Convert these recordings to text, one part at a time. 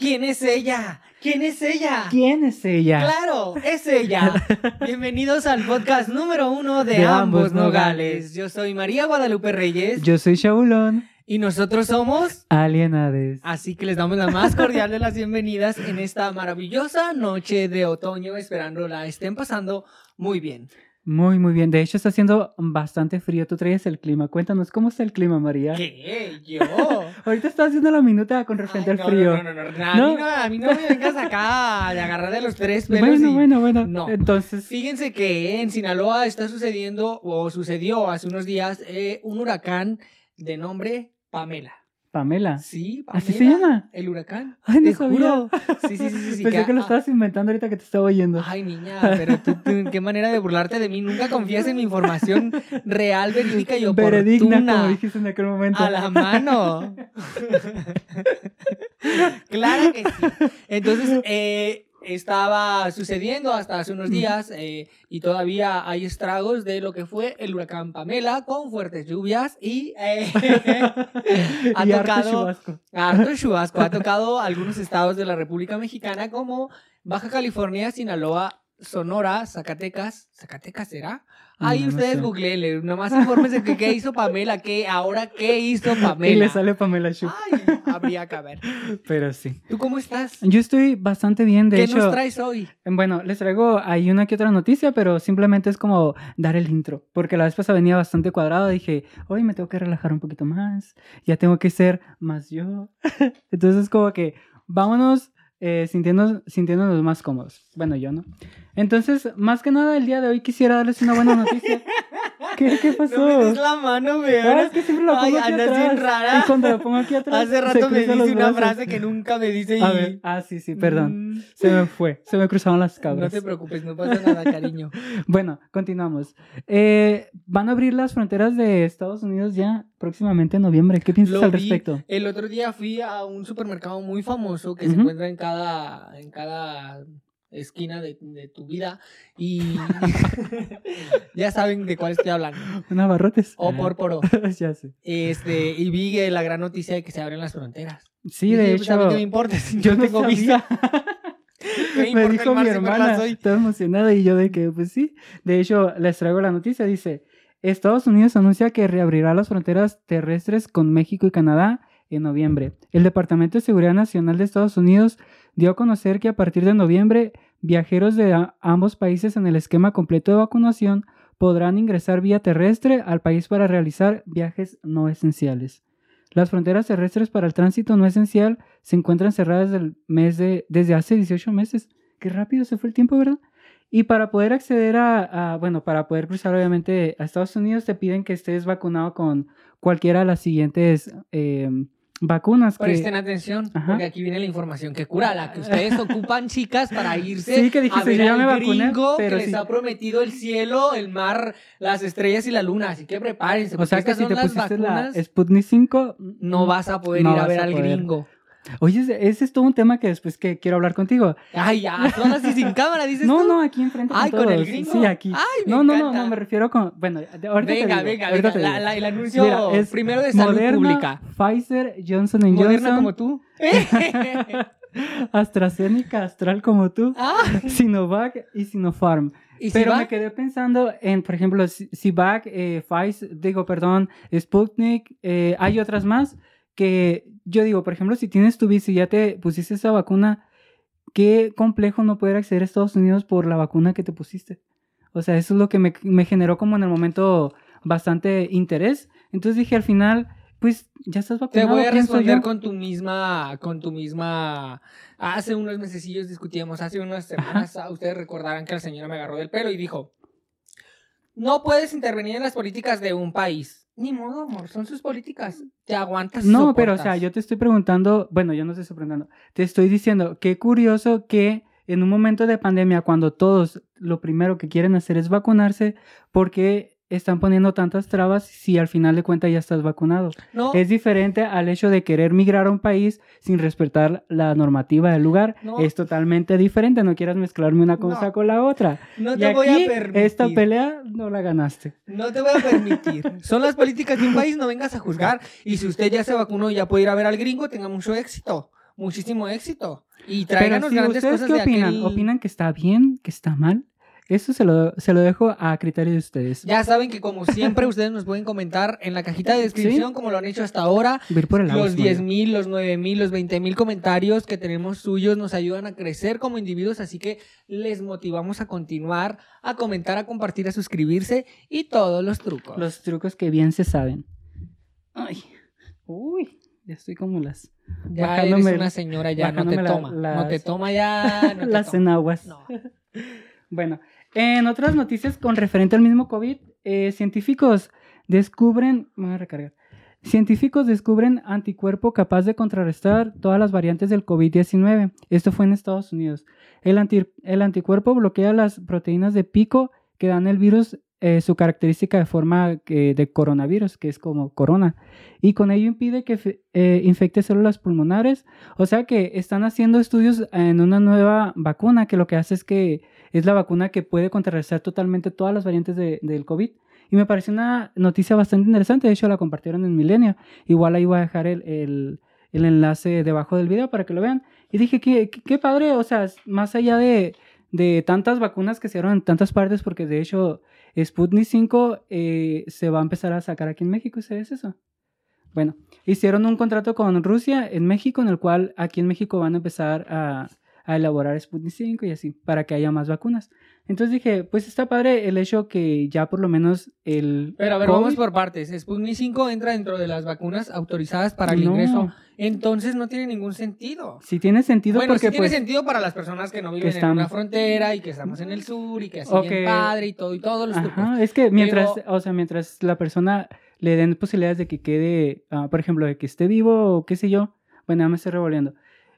¿Quién es ella? ¿Quién es ella? ¿Quién es ella? Claro, es ella. Bienvenidos al podcast número uno de, ambos nogales. Yo soy María Guadalupe Reyes Yo soy Shaulón. y nosotros somos... Alienades. Así que les damos la más cordial de las bienvenidas en esta maravillosa noche de otoño, esperando la estén pasando muy bien. Muy, muy bien. De hecho, está haciendo bastante frío. Tú traes el clima. Cuéntanos, ¿cómo está el clima, María? ¿Qué? ¿Yo? Ahorita está haciendo la minuta con referente Ay, al no, frío. No, no, no, no. A, Mí no, a mí no me vengas acá de agarrar de los tres pelos bueno, y- bueno, bueno. No. Entonces, Fíjense que en Sinaloa está sucediendo, o sucedió hace unos días, eh, un huracán de nombre Pamela. Pamela. Sí, Pamela. ¿Así se llama? El huracán. Ay, no te sabía. juro. Sí, sí, sí, sí. sí, Pensé que lo ah, estabas inventando ahorita que te estaba oyendo. Ay, niña, pero tú, tú, qué manera de burlarte de mí. Nunca confías en mi información real, verídica y oportuna. Veredigna, como dijiste en aquel momento. A la mano. claro que sí. Entonces, eh, estaba sucediendo hasta hace unos días eh, y todavía hay estragos de lo que fue el huracán Pamela con fuertes lluvias y eh, ha y tocado harto chubasco. Ha tocado algunos estados de la República Mexicana como Baja California, Sinaloa, Sonora, Zacatecas. ¿Zacatecas será? Ahí No, no ustedes sé. googleenle, nomás infórmense que qué hizo Pamela, qué, ahora qué hizo Pamela. Y le sale Pamela Shu. Ay, habría que ver. Pero sí. ¿Tú cómo estás? Yo estoy bastante bien, de ¿Qué hecho. nos traes hoy? Bueno, les traigo ahí una que otra noticia, pero simplemente es como dar el intro, porque la vez pasada venía bastante cuadrado, dije, hoy me tengo que relajar un poquito más, ya tengo que ser más yo. Entonces como que vámonos eh, sintiéndonos, sintiéndonos más cómodos. Bueno, yo no. Entonces, más que nada, el día de hoy quisiera darles una buena noticia. ¿Qué, qué pasó? No me des la mano, Ah, weón. es que siempre lo Ay, pongo aquí andas atrás. bien rara. Y cuando lo pongo aquí atrás, Hace rato me dice una brazos. frase que nunca me dice y... A ver, ah, sí, sí, perdón. Mm, Se me fue, se me cruzaron las No cabras. te preocupes, no pasa nada, cariño. Bueno, continuamos. Eh, van a abrir las fronteras de Estados Unidos ya próximamente en noviembre. ¿Qué piensas Lo al vi. respecto? El otro día fui a un supermercado muy famoso que se encuentra en cada, en cada esquina de, de tu vida y ya saben de cuál estoy hablando. ¿Un abarrotes? O por poro. ya sé. Este, y vi que la gran noticia de que se abren las fronteras. Sí, Y de dije, pues, a mí hecho, me importa si yo no tengo visa. ¿Qué me dijo mi hermana, estaba emocionada y yo de que, pues sí. De hecho, les traigo la noticia, dice, Estados Unidos anuncia que reabrirá las fronteras terrestres con México y Canadá en noviembre. El Departamento de Seguridad Nacional de Estados Unidos dio a conocer que a partir de noviembre, viajeros de ambos países en el esquema completo de vacunación podrán ingresar vía terrestre al país para realizar viajes no esenciales. Las fronteras terrestres para el tránsito no esencial se encuentran cerradas del mes de, desde hace 18 meses. Qué rápido se fue el tiempo, ¿verdad? Y para poder acceder a, bueno, para poder cruzar obviamente a Estados Unidos te piden que estés vacunado con cualquiera de las siguientes eh, vacunas. que- Presten atención, Ajá. porque aquí viene la información que cura, la que ustedes ocupan, chicas, para irse Sí, que dijiste, a ver yo al me vacuné, gringo pero que sí. les ha prometido el cielo, el mar, las estrellas y la luna. Así que prepárense, o porque sea que si te pusiste vacunas, la Sputnik 5, no vas a poder no ir a ver al gringo. Oye, ese- es todo un tema que después que quiero hablar contigo. Ay, ya, son así sin cámara, dices No, tú. no, aquí enfrente Ay, con ¿con el gringo? Sí, aquí. Ay, me no, no, no, encanta. no, me refiero con, bueno, ahorita te Venga, digo, venga, ahorita venga. te La- digo. la- el anuncio Mira, es primero de salud Moderna, pública. Pfizer, Johnson Johnson, Moderna como tú. AstraZeneca, Astral como tú, ah, Sinovac y Sinopharm. y Pero me quedé pensando en, por ejemplo, Si- Sinovac, eh, Pfizer, digo, perdón, Sputnik, eh, hay otras más que yo digo, por ejemplo, si tienes tu visa y ya te pusiste esa vacuna, qué complejo no poder acceder a Estados Unidos por la vacuna que te pusiste. O sea, eso es lo que me, me generó como en el momento bastante interés. Entonces dije al final, pues ya estás Te vacunado. voy a responder yo. con tu misma, con tu misma. Hace unos mesecillos discutíamos, hace unas semanas, ah, ustedes recordarán que la señora me agarró del pelo y dijo: No puedes intervenir en las políticas de un país. Ni modo, amor, son sus políticas. Te aguantas. No, pero o sea, yo te estoy preguntando, bueno, yo no estoy preguntando, te estoy diciendo, qué curioso que en un momento de pandemia, cuando todos lo primero que quieren hacer es vacunarse, ¿por qué están poniendo tantas trabas si al final de cuentas ya estás vacunado? No, Es diferente al hecho de querer migrar a un país sin respetar la normativa del lugar. No. Es totalmente diferente, no quieras mezclarme una cosa No. con la otra. no y te voy aquí, a permitir. esta pelea no la ganaste. No te voy a permitir. Son las políticas de un país, no vengas a juzgar. Y si usted ya se vacunó y ya puede ir a ver al gringo, tenga mucho éxito. muchísimo éxito. Y tráiganos sí, grandes ¿ustedes cosas qué de opinan? aquel- ¿Opinan que está bien, que está mal? Eso se lo, se lo dejo a criterio de ustedes. Ya saben que como siempre ustedes nos pueden comentar en la cajita de descripción, como lo han hecho hasta ahora. Por el Los Ismael. 10 mil, los 9 mil, los 20 mil comentarios que tenemos suyos nos ayudan a crecer como individuos, así que les motivamos a continuar, a comentar, a compartir, a suscribirse y todos los trucos. Los trucos que bien se saben. Ay, uy, ya estoy como las, ya bajándome eres una señora, ya no te la- toma. No te toma ya. No te las toma. enaguas. No. Bueno, en otras noticias con referente al mismo COVID, eh, científicos descubren, científicos descubren anticuerpo capaz de contrarrestar todas las variantes del COVID-19. Esto fue en Estados Unidos. El anticuerpo bloquea las proteínas de pico que dan el virus eh, su característica de forma de coronavirus, que es como corona, y con ello impide que eh, infecte células pulmonares. O sea que están haciendo estudios en una nueva vacuna que lo que hace es que es la vacuna que puede contrarrestar totalmente todas las variantes de- del COVID. Y me pareció una noticia bastante interesante, de hecho la compartieron en Milenio. Igual ahí voy a dejar el, el- el enlace debajo del video para que lo vean. Y dije, qué, qué padre, o sea, más allá de, de tantas vacunas que se dieron en tantas partes, porque de hecho Sputnik 5 eh, se va a empezar a sacar aquí en México, ¿sabes eso? Bueno, hicieron un contrato con Rusia en México, en el cual aquí en México van a empezar a, a elaborar Sputnik 5 y así, para que haya más vacunas. Entonces dije, pues está padre el hecho que ya por lo menos el... Pero a ver, COVID- vamos por partes. Sputnik 5 entra dentro de las vacunas autorizadas para el No, ingreso. Entonces no tiene ningún sentido. Sí tiene sentido bueno, porque sí tiene pues... sentido para las personas que no viven en están- una frontera y que estamos en el sur y que así O bien que- padre y todo y todos los. Ajá, es que mientras, Pero- o sea, mientras la persona le den posibilidades de que quede, ah, por ejemplo, de que esté vivo o qué sé yo, bueno, ya me estoy revolviendo.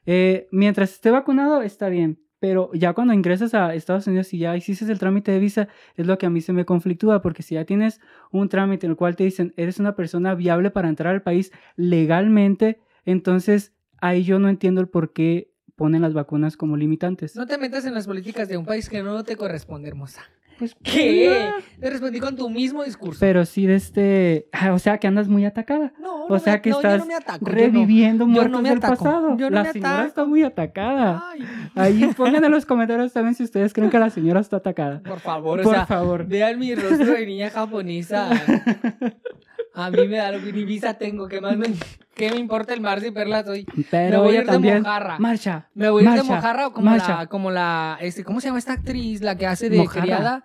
Eh, mientras esté vacunado, está bien, pero ya cuando ingresas a Estados Unidos y ya hiciste el trámite de visa, es lo que a mí se me conflictúa, porque si ya tienes un trámite en el cual te dicen, eres una persona viable para entrar al país legalmente, entonces ahí yo no entiendo el por qué ponen las vacunas como limitantes. No te metas en las políticas de un país que no te corresponde, hermosa. Pues, ¿Qué? Te respondí con tu mismo discurso. Pero sí de este, o sea, que andas muy atacada. no, o no sea me- que no, yo estás no me ataco, reviviendo yo no muertos me del ataco, pasado. yo la me señora ataco. está muy atacada. Ay, Ahí pongan en los comentarios también si ustedes creen que la señora está atacada. por favor, o Por sea, favor. vean mi rostro de niña japonesa. A mí me da lo que ni visa tengo. ¿Qué más me, qué me importa el mar si perla soy? Me Pero voy a ir de mojarra. Marcha. Me voy a ir de mojarra o como marcha. la, como la, este, ¿cómo se llama esta actriz? La que hace de Mojarra. criada.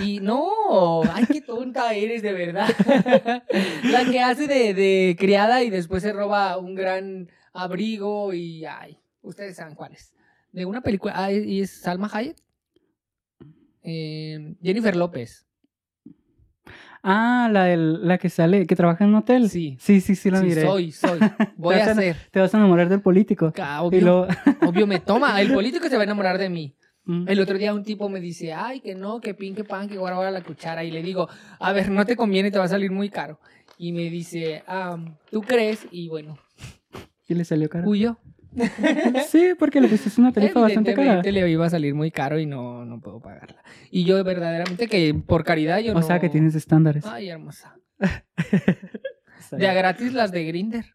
Y no, ay, qué tonta eres, de verdad. la que hace de, de criada y después se roba un gran abrigo y, ay, ustedes saben cuál es. De una película, ah, ¿y es Salma Hayek? Eh, Jennifer López. Ah, la, del- la que sale, que trabaja en un hotel. Sí. Sí, sí, sí, la Sí, miré. soy, soy. Voy a vas ser. Te vas a enamorar del político. Obvio, luego- obvio me toma. El político se va a enamorar de mí. Mm. El otro día un tipo me dice, ay, que no, que pin, que pan, que guarda ahora la cuchara. Y le digo, a ver, no te conviene, te va a salir muy caro. Y me dice, ah, ¿tú crees? Y bueno, Y le salió caro. huyo. Sí, porque le pusiste una tarifa bastante cara. Le iba a salir muy caro y no, no puedo pagarla. Y yo verdaderamente que por caridad yo O no... sea que tienes estándares. Ay, hermosa. De a gratis las de Grinder.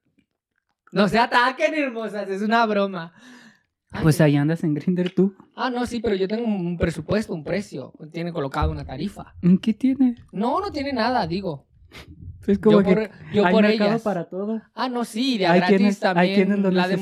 No se ataquen, hermosas, es una broma. Ay, Pues ahí andas en Grinder tú. Ah, no, sí, pero yo tengo un presupuesto, un precio. Tiene colocado una tarifa. ¿En ¿Qué tiene? No, no tiene nada, digo. Es como yo que por, yo hay por mercado ellas. para todo. Ah, no, sí, de a Hay gratis quienes- hay también. quienes lo la hay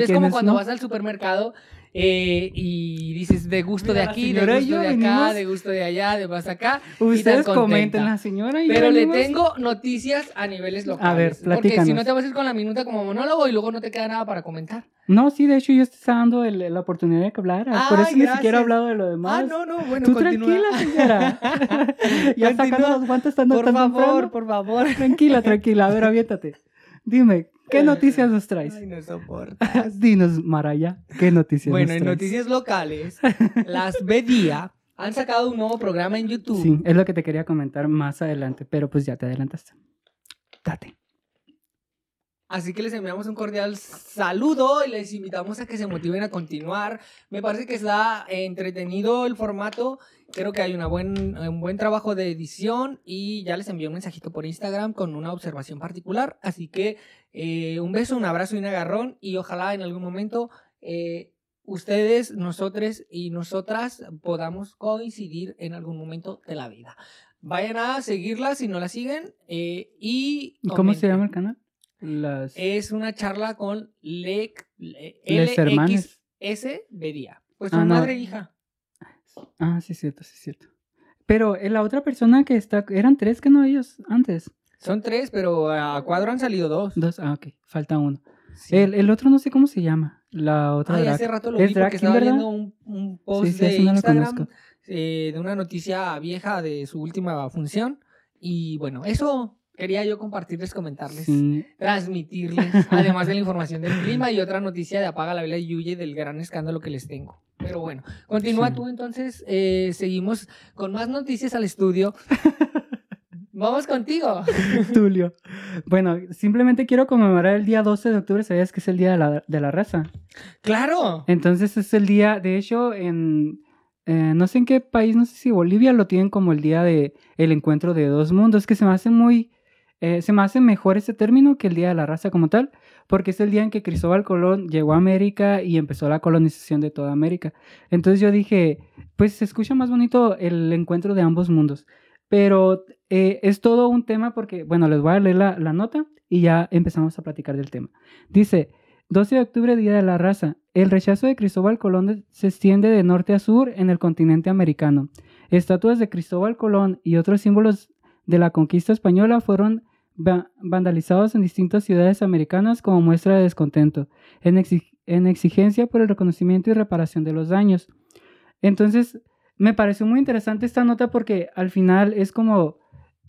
Es como cuando no. vas al supermercado eh, y dices de gusto Mira, de aquí, de gusto yo de acá, venimos- de gusto de allá, de más acá. Ustedes comenten, la señora y Pero le tengo noticias a niveles locales. A ver, Porque si platícanos. no te vas a ir con la minuta como monólogo y luego no te queda nada para comentar. No, sí, de hecho yo te estaba dando el- la oportunidad de que hablara. Por Ay, eso ni gracias. siquiera he hablado de lo demás. Ah, no, no, bueno, Tú continúa. tranquila, señora. ya sacando Continúa. los guantes tan Por tan favor, temprano. por favor. Tranquila, tranquila. A ver, aviéntate. Dime, ¿qué noticias nos traes? Ay, no soportas. Dinos, Maraya, ¿qué noticias Bueno, nos en traes? noticias locales, las Bedía han sacado un nuevo programa en YouTube. Sí, es lo que te quería comentar más adelante, pero pues ya te adelantaste. Date. Así que les enviamos un cordial saludo y les invitamos a que se motiven a continuar. Me parece que está entretenido el formato. Creo que hay una buen, un buen trabajo de edición y ya les envié un mensajito por Instagram con una observación particular. Así que eh, un beso, un abrazo y un agarrón y ojalá en algún momento eh, ustedes, nosotros y nosotras podamos coincidir en algún momento de la vida. Vayan a seguirla si no la siguen eh, y... ¿Y ¿Cómo se llama el canal? Las... Es una charla con Lec, hermanes. LXS Bedía. Pues Ah, no. madre e hija. Ah, sí, cierto, sí, cierto. Pero eh, la otra persona que está... Eran tres que no ellos antes. Son tres, pero a cuadro han salido dos. Dos, ah, ok, falta uno. Sí. El, el otro no sé cómo se llama. La otra Ay, hace rato lo ¿Es vi porque estaba verdad? viendo un, un post Sí, sí, de no Instagram eh, de una noticia vieja de su última función. Y bueno, eso quería yo compartirles, comentarles, transmitirles, además de la información del clima y otra noticia de Apaga la Vela y Huye del gran escándalo que les tengo. Pero bueno, continúa Sí. tú entonces, eh, seguimos con más noticias al estudio. Vamos contigo. Tulio. Bueno, simplemente quiero conmemorar el día 12 de octubre, ¿sabías que es el día de la, de la raza? Claro. Entonces es el día, de hecho, en eh, no sé en qué país, no sé si Bolivia lo tienen como el día de el encuentro de dos mundos, que se me hace muy, eh, se me hace mejor ese término que el día de la raza como tal, porque es el día en que Cristóbal Colón llegó a América y empezó la colonización de toda América. Entonces yo dije, pues se escucha más bonito el encuentro de ambos mundos. Pero eh, es todo un tema porque, bueno, les voy a leer la, la nota y ya empezamos a platicar del tema. Dice, 12 de octubre, Día de la Raza. El rechazo de Cristóbal Colón se extiende de norte a sur en el continente americano. Estatuas de Cristóbal Colón y otros símbolos de la conquista española fueron va- vandalizados en distintas ciudades americanas como muestra de descontento, en, en exigencia por el reconocimiento y reparación de los daños. Entonces, me pareció muy interesante esta nota porque al final es como,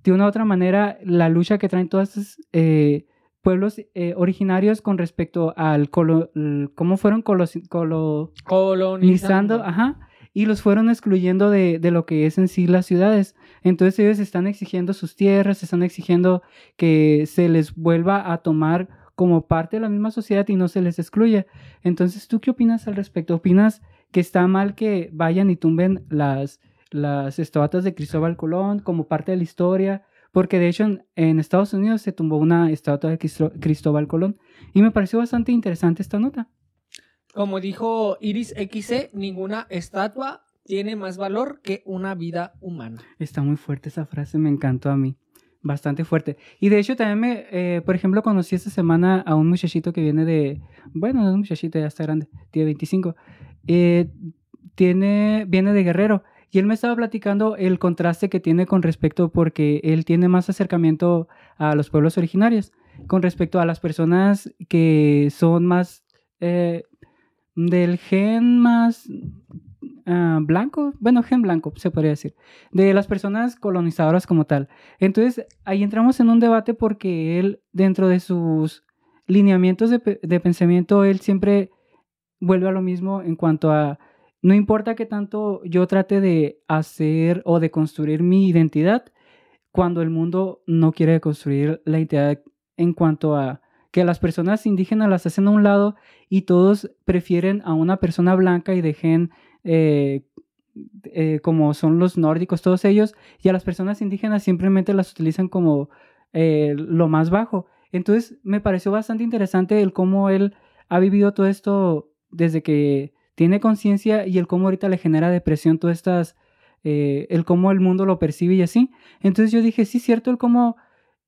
de una u otra manera, la lucha que traen todos estos eh, pueblos eh, originarios con respecto al colo- cómo fueron colosi- colo- colonizando, ajá, y los fueron excluyendo de, de lo que es en sí las ciudades. Entonces ellos están exigiendo sus tierras, están exigiendo que se les vuelva a tomar como parte de la misma sociedad y no se les excluya. Entonces, ¿tú qué opinas al respecto? ¿Opinas que está mal que vayan y tumben las, las estatuas de Cristóbal Colón como parte de la historia? Porque de hecho en, Estados Unidos se tumbó una estatua de Cristóbal Colón y me pareció bastante interesante esta nota. Como dijo Iris XC, ninguna estatua tiene más valor que una vida humana. Está muy fuerte esa frase, me encantó a mí. Bastante fuerte. Y de hecho también me, eh, por ejemplo, conocí esta semana a un muchachito que viene de, bueno, no es un muchachito, ya está grande, tiene 25. eh, tiene, viene de Guerrero. Y él me estaba platicando el contraste que tiene con respecto, porque él tiene más acercamiento a los pueblos originarios, con respecto a las personas que son más eh, del gen más ah, blanco, bueno, gen blanco, se podría decir, de las personas colonizadoras como tal. Entonces, ahí entramos en un debate porque él, dentro de sus lineamientos de, de pensamiento, él siempre vuelve a lo mismo en cuanto a, no importa que tanto yo trate de hacer o de construir mi identidad, cuando el mundo no quiere construir la identidad en cuanto a que las personas indígenas las hacen a un lado y todos prefieren a una persona blanca y dejen eh, eh, como son los nórdicos, todos ellos, y a las personas indígenas simplemente las utilizan como eh, lo más bajo. Entonces me pareció bastante interesante el cómo él ha vivido todo esto desde que tiene conciencia y el cómo ahorita le genera depresión todas estas, el cómo el mundo lo percibe y así. Entonces yo dije, sí, cierto, el cómo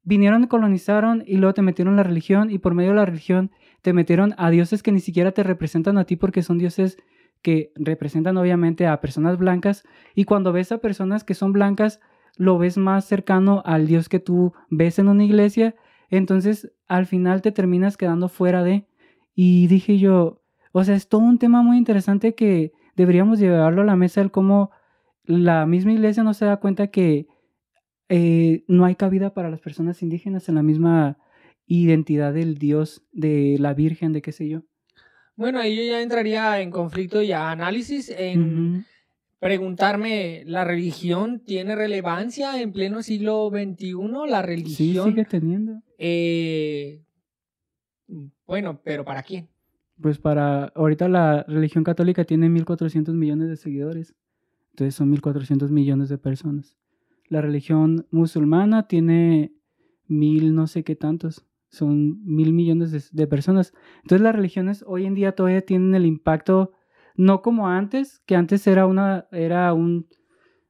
vinieron colonizaron y luego te metieron la religión y por medio de la religión te metieron a dioses que ni siquiera te representan a ti porque son dioses que representan obviamente a personas blancas. Y cuando ves a personas que son blancas lo ves más cercano al dios que tú ves en una iglesia, entonces al final te terminas quedando fuera de y dije yo, o sea, es todo un tema muy interesante que deberíamos llevarlo a la mesa el cómo la misma iglesia no se da cuenta que eh, no hay cabida para las personas indígenas en la misma identidad del Dios, de la Virgen, de qué sé yo. Bueno, ahí yo ya entraría en conflicto y a análisis, en preguntarme, ¿la religión tiene relevancia en pleno siglo XXI? ¿La Sí, religión sigue teniendo. eh, Bueno, pero ¿para quién? Pues para, ahorita la religión católica tiene 1.400 millones de seguidores. Entonces son 1.400 millones de personas. La religión musulmana tiene mil no sé qué tantos. Son mil millones de, personas. Entonces las religiones hoy en día todavía tienen el impacto, no como antes, que antes era una, era un,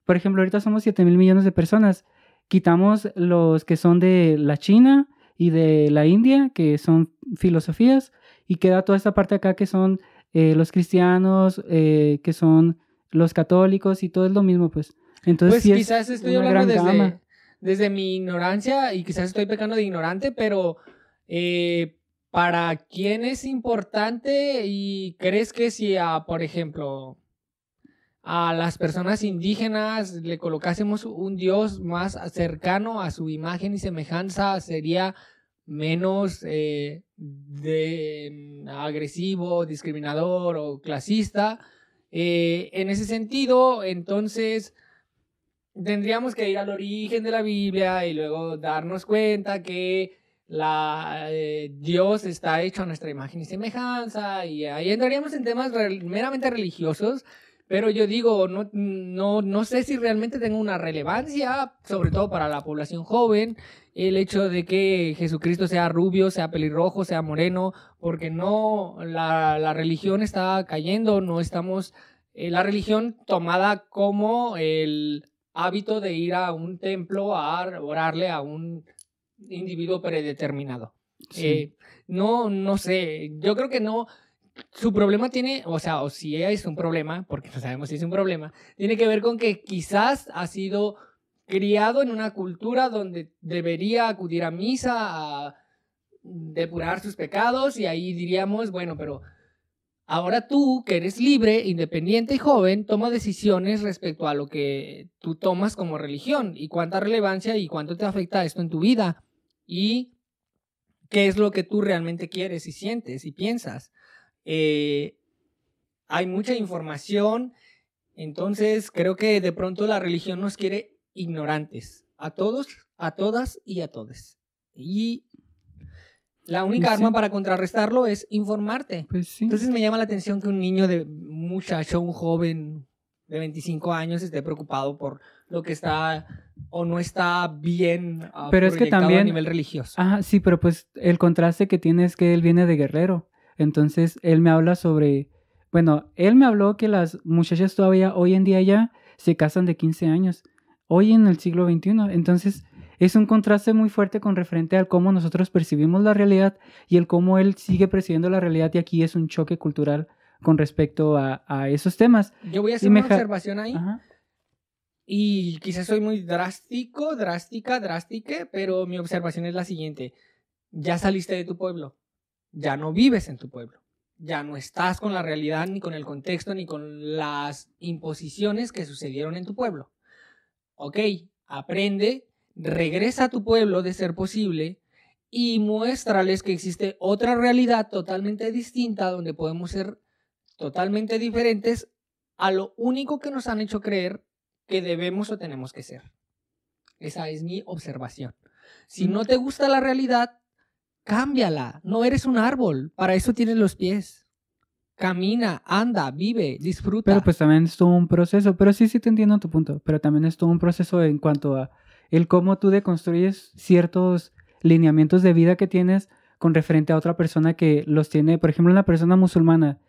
por ejemplo, ahorita somos 7 mil millones de personas. Quitamos los que son de la China y de la India, que son filosofías, y queda toda esta parte acá que son eh, los cristianos, eh, que son los católicos, y todo es lo mismo, pues. Entonces, Pues sí es quizás estoy hablando desde, gama. desde mi ignorancia y quizás estoy pecando de ignorante, pero eh, ¿para quién es importante y crees que si a, por ejemplo, a las personas indígenas le colocásemos un dios más cercano a su imagen y semejanza, sería menos eh, de, mm, agresivo, discriminador o clasista? Eh, en ese sentido, entonces tendríamos que ir al origen de la Biblia y luego darnos cuenta que la, eh, Dios está hecho a nuestra imagen y semejanza y ahí entraríamos en temas rel- meramente religiosos, pero yo digo, no, no, no sé si realmente tenga una relevancia, sobre todo para la población joven, el hecho de que Jesucristo sea rubio, sea pelirrojo, sea moreno, porque no, la, la religión está cayendo, no estamos, eh, la religión tomada como el hábito de ir a un templo a orarle a un individuo predeterminado. Sí. Eh, no, no sé, yo creo que no. Su problema tiene, o sea, o si es un problema, porque no sabemos si es un problema, tiene que ver con que quizás ha sido criado en una cultura donde debería acudir a misa, a depurar sus pecados, y ahí diríamos, bueno, pero ahora tú, que eres libre, independiente y joven, toma decisiones respecto a lo que tú tomas como religión y cuánta relevancia y cuánto te afecta esto en tu vida y qué es lo que tú realmente quieres y sientes y piensas. Eh, hay mucha información, entonces creo que de pronto la religión nos quiere ignorantes, a todos, a todas y a todos. Y la única Sí. arma para contrarrestarlo es informarte. Pues sí. Entonces me llama la atención que un niño de un muchacho, un joven de 25 años esté preocupado por lo que está o no está bien ah, Pero es que también- a nivel religioso. Ajá, sí, pero pues el contraste que tiene es que él viene de guerrero. Entonces, él me habla sobre, bueno, él me habló que las muchachas todavía hoy en día ya se casan de 15 años, hoy en el siglo XXI. Entonces, es un contraste muy fuerte con referente al cómo nosotros percibimos la realidad y el cómo él sigue percibiendo la realidad y aquí es un choque cultural con respecto a, a esos temas. Yo voy a hacer y una observación ahí Ajá. y quizás soy muy drástico, drástica, drástica, pero mi observación es la siguiente. Ya saliste de tu pueblo, ya no vives en tu pueblo, ya no estás con la realidad, ni con el contexto, ni con las imposiciones que sucedieron en tu pueblo. Ok, aprende, regresa a tu pueblo de ser posible y muéstrales que existe otra realidad totalmente distinta donde podemos ser totalmente diferentes a lo único que nos han hecho creer que debemos o tenemos que ser. Esa es mi observación. Si no te gusta la realidad, cámbiala. No eres un árbol. Para eso tienes los pies. Camina, anda, vive, disfruta. Pero pues también es todo un proceso, pero sí, sí te entiendo tu punto, pero también es todo un proceso en cuanto a el cómo tú deconstruyes ciertos lineamientos de vida que tienes con referente a otra persona que los tiene, por ejemplo, una persona musulmana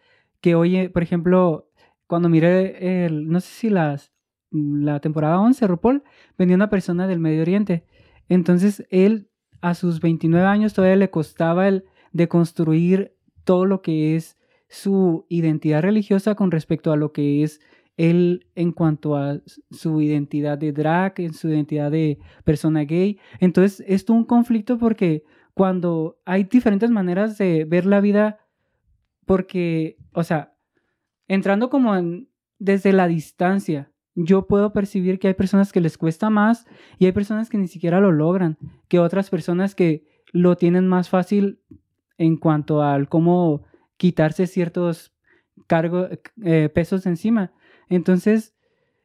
que oye, por ejemplo, cuando miré el, no sé si las, la temporada 11, RuPaul, venía una persona del Medio Oriente. Entonces, él a sus 29 años todavía le costaba el deconstruir todo lo que es su identidad religiosa con respecto a lo que es él en cuanto a su identidad de drag, en su identidad de persona gay. Entonces, es un conflicto porque cuando hay diferentes maneras de ver la vida, porque, o sea, entrando como desde la distancia, yo puedo percibir que hay personas que les cuesta más y hay personas que ni siquiera lo logran, que otras personas que lo tienen más fácil en cuanto al cómo quitarse ciertos cargos, eh, pesos de encima. Entonces,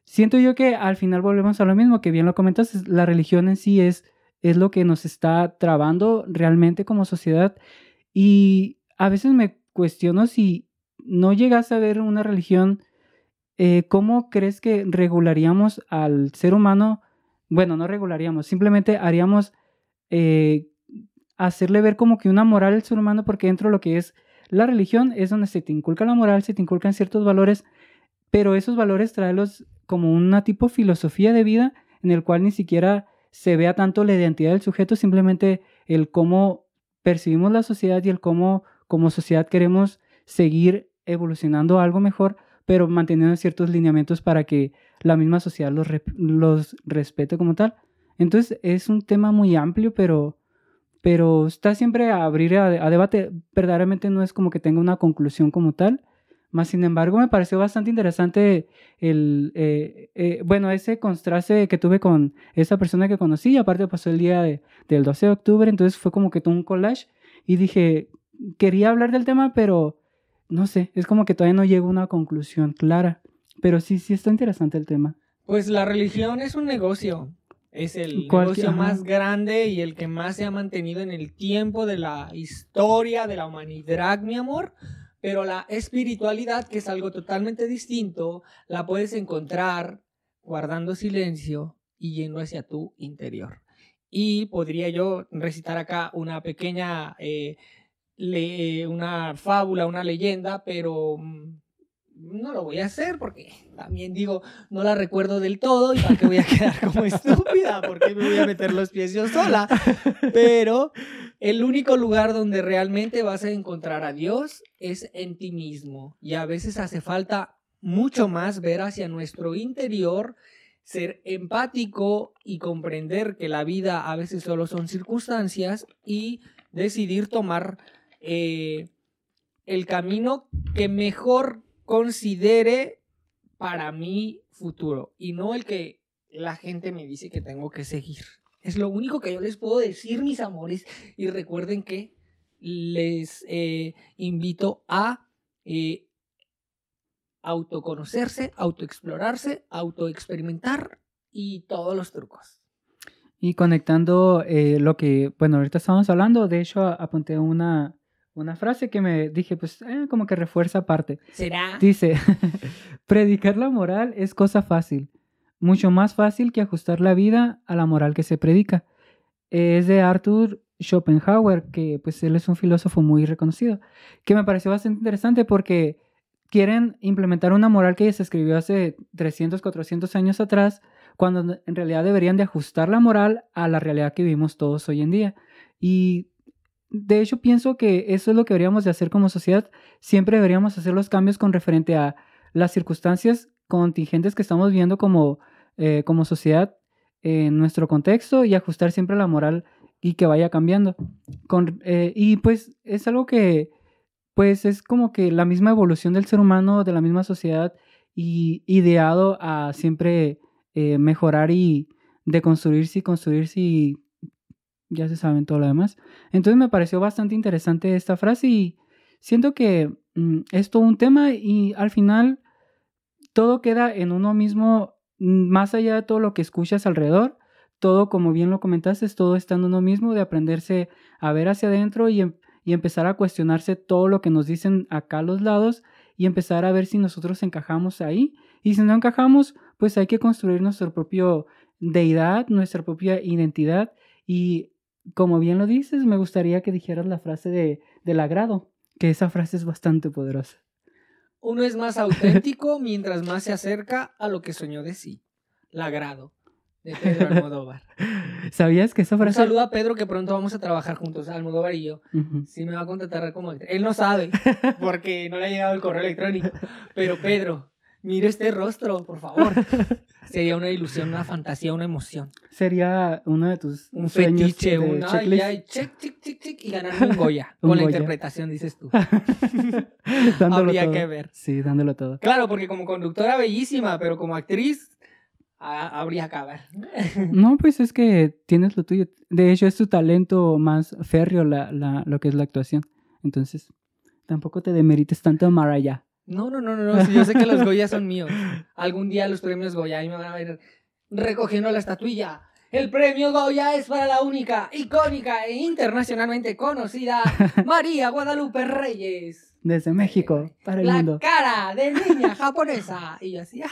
siento yo que al final volvemos a lo mismo, que bien lo comentas, la religión en sí es, es lo que nos está trabando realmente como sociedad Y a veces me cuestiono si no llegas a ver una religión, eh, ¿cómo crees que regularíamos al ser humano? Bueno, no regularíamos, simplemente haríamos eh, hacerle ver como que una moral al ser humano, porque dentro de lo que es la religión es donde se te inculca la moral, se te inculcan ciertos valores, pero esos valores traerlos como una tipo filosofía de vida en el cual ni siquiera se vea tanto la identidad del sujeto, simplemente el cómo percibimos la sociedad y el cómo como sociedad queremos seguir evolucionando algo mejor, pero manteniendo ciertos lineamientos para que la misma sociedad los, los respete como tal. Entonces es un tema muy amplio, pero, pero está siempre a abrir a, debate. Verdaderamente no es como que tenga una conclusión como tal. Más sin embargo, me pareció bastante interesante el, eh, eh, bueno, ese contraste que tuve con esa persona que conocí. Y aparte pasó el día del 12 de octubre, entonces fue como que todo un collage. Y dije, quería hablar del tema, pero no sé, es como que todavía no llego a una conclusión clara. Pero sí, sí está interesante el tema. Pues la religión es un negocio. Es el negocio más grande y el que más se ha mantenido en el tiempo de la historia de la humanidad, mi amor. Pero la espiritualidad, que es algo totalmente distinto, la puedes encontrar guardando silencio y yendo hacia tu interior. Y podría yo recitar acá una pequeña eh, una fábula, una leyenda, pero mm, no lo voy a hacer porque también digo, no la recuerdo del todo y para qué voy a quedar como estúpida, porque me voy a meter los pies yo sola. Pero el único lugar donde realmente vas a encontrar a Dios es en ti mismo y a veces hace falta mucho más ver hacia nuestro interior, ser empático y comprender que la vida a veces solo son circunstancias y decidir tomar eh, el camino que mejor considere para mi futuro y no el que la gente me dice que tengo que seguir. Es lo único que yo les puedo decir, mis amores. Y recuerden que les eh, invito a eh, autoconocerse, autoexplorarse, autoexperimentar y todos los trucos. Y conectando lo que, bueno, ahorita estamos hablando, de hecho apunté una, una frase que me dije, pues eh, como que refuerza parte. ¿Será? Dice, predicar la moral es cosa fácil, mucho más fácil que ajustar la vida a la moral que se predica. Es de Arthur Schopenhauer, que pues él es un filósofo muy reconocido, que me pareció bastante interesante porque quieren implementar una moral que se escribió hace 300, 400 años atrás, cuando en realidad deberían de ajustar la moral a la realidad que vivimos todos hoy en día. Y de hecho, pienso que eso es lo que deberíamos de hacer como sociedad. Siempre deberíamos hacer los cambios con referente a las circunstancias contingentes que estamos viendo como, eh, como sociedad en nuestro contexto y ajustar siempre la moral y que vaya cambiando. Eh, y pues es algo que pues es como que la misma evolución del ser humano, de la misma sociedad y ideado a siempre eh, mejorar y deconstruirse y construirse y ya se saben todo lo demás. Entonces me pareció bastante interesante esta frase y siento que mm, es todo un tema y al final todo queda en uno mismo, mm, más allá de todo lo que escuchas alrededor, todo, como bien lo comentaste, todo está en uno mismo, de aprenderse a ver hacia adentro y, em, y empezar a cuestionarse todo lo que nos dicen acá a los lados y empezar a ver si nosotros encajamos ahí. Y si no encajamos, pues hay que construir nuestra propia deidad, nuestra propia identidad y como bien lo dices, me gustaría que dijeras la frase de, del agrado, que esa frase es bastante poderosa. Uno es más auténtico mientras más se acerca a lo que soñó de sí. Lagrado, de Pedro Almodóvar. ¿Sabías que esa frase... Un saludo a Pedro que pronto vamos a trabajar juntos, Almodóvar y yo. Sí me va a contratar como... Él no sabe, porque no le ha llegado el correo electrónico. Pero Pedro, mire este rostro, por favor. Sería una ilusión, una fantasía, una emoción. Sería uno de tus un fetiche, un ay, check, check, check, check, y ganar un Goya. con la interpretación, dices tú. Habría que ver. Sí, dándolo todo. Claro, porque como conductora bellísima, pero como actriz habría que ver. no, pues es que tienes lo tuyo. De hecho, es tu talento más férreo la, la, lo que es la actuación. Entonces, tampoco te demerites tanto Maraya. No, no, no, no, no. yo sé que los Goya son míos. Algún día los premios Goya ahí me van a ver recogiendo la estatuilla. El premio Goya es para la única, icónica e internacionalmente conocida María Guadalupe Reyes. Desde México para el la mundo. cara de niña japonesa. Y yo así, "Ah,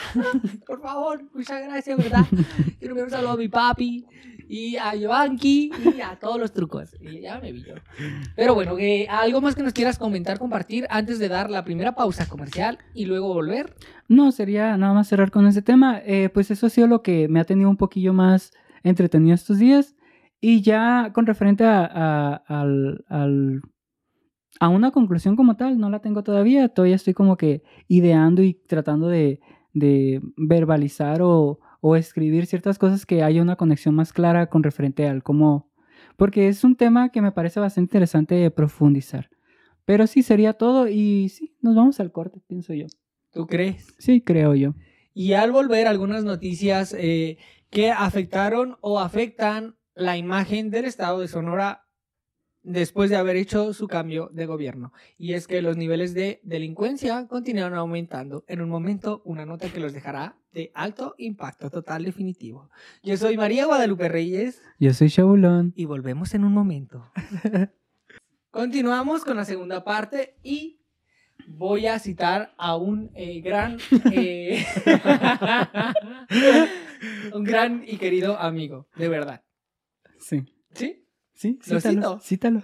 por favor, muchas gracias, ¿verdad? Quiero enviar un saludo a mi papi y a Giovanni y a todos los trucos. Y ya me vi yo. Pero bueno, que algo más que nos quieras comentar, compartir antes de dar la primera pausa comercial y luego volver. No, sería nada más cerrar con ese tema. Eh, pues eso ha sido lo que me ha tenido un poquillo más entretenido estos días. Y ya con referente a, a- al- al- a una conclusión como tal, no la tengo todavía. Todavía estoy como que ideando y tratando de, de verbalizar o, o escribir ciertas cosas que haya una conexión más clara con referente al cómo... Porque es un tema que me parece bastante interesante de profundizar. Pero sí, sería todo y sí, nos vamos al corte, pienso yo. ¿Tú crees? Sí, creo yo. Y al volver, algunas noticias eh, que afectaron o afectan la imagen del estado de Sonora después de haber hecho su cambio de gobierno. Y es que los niveles de delincuencia continúan aumentando. En un momento, una nota que los dejará de alto impacto total definitivo. Yo soy María Guadalupe Reyes Yo soy Shaulón. y volvemos en un momento. Continuamos con la segunda parte y voy a citar a un eh, gran, eh, un gran y querido amigo, de verdad. Sí. ¿Sí? Sí, ¿Lo cítalo. Cítalo.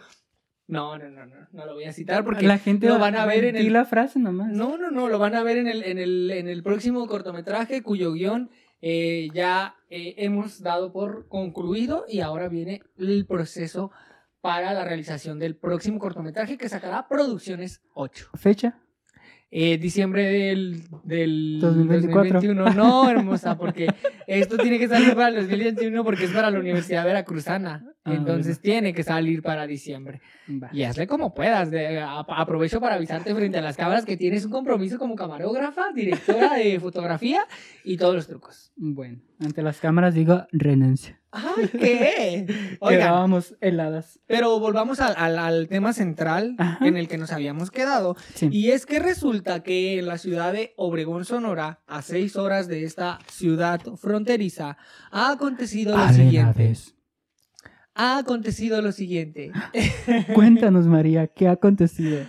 No, no, no, no, no lo voy a citar porque la gente lo va- van a ver en el... la frase nomás. No, no, no, lo van a ver en el, en el, en el próximo cortometraje cuyo guion eh, ya eh, hemos dado por concluido y ahora viene el proceso para la realización del próximo cortometraje que sacará Producciones 8. Fecha. Eh, diciembre del, del 2024. 2021. No, hermosa, porque esto tiene que salir para el 2021 porque es para la Universidad Veracruzana. Ah, Entonces bueno. tiene que salir para diciembre. Va. Y hazle como puedas. de- a- aprovecho para avisarte frente a las cámaras que tienes un compromiso como camarógrafa, directora de fotografía y todos los trucos. Bueno, ante las cámaras digo renuncia. ¡Ay, qué! Quedábamos heladas. pero volvamos al, al- al tema central Ajá. en el que nos habíamos quedado. Sí. Y es que resulta que en la ciudad de Obregón, Sonora, a seis horas de esta ciudad fronteriza, ha acontecido lo siguiente. Ha acontecido lo siguiente. Cuéntanos, María, ¿qué ha acontecido?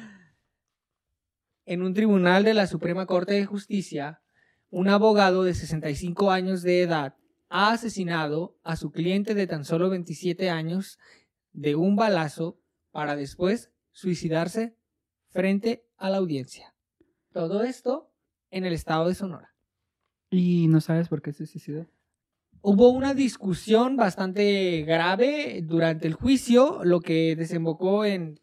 En un tribunal de la Suprema Corte de Justicia, un abogado de 65 años de edad ha asesinado a su cliente de tan solo 27 años de un balazo para después suicidarse frente a la audiencia. Todo esto en el estado de Sonora. Y no sabes por qué se suicidó. Hubo una discusión bastante grave durante el juicio, lo que desembocó en...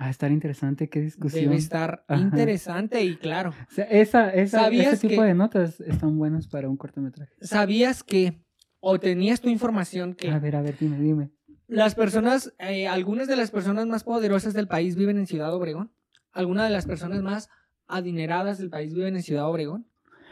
Va a estar interesante, qué discusión. Debe estar Ajá. interesante y claro. O sea, esa, esa, ¿Sabías ese tipo que- de notas están buenas para un cortometraje. ¿Sabías que, o tenías tu información que A ver, a ver, dime, dime. las personas, eh, algunas de las personas más poderosas del país viven en Ciudad Obregón? ¿Algunas de las personas más adineradas del país viven en Ciudad Obregón?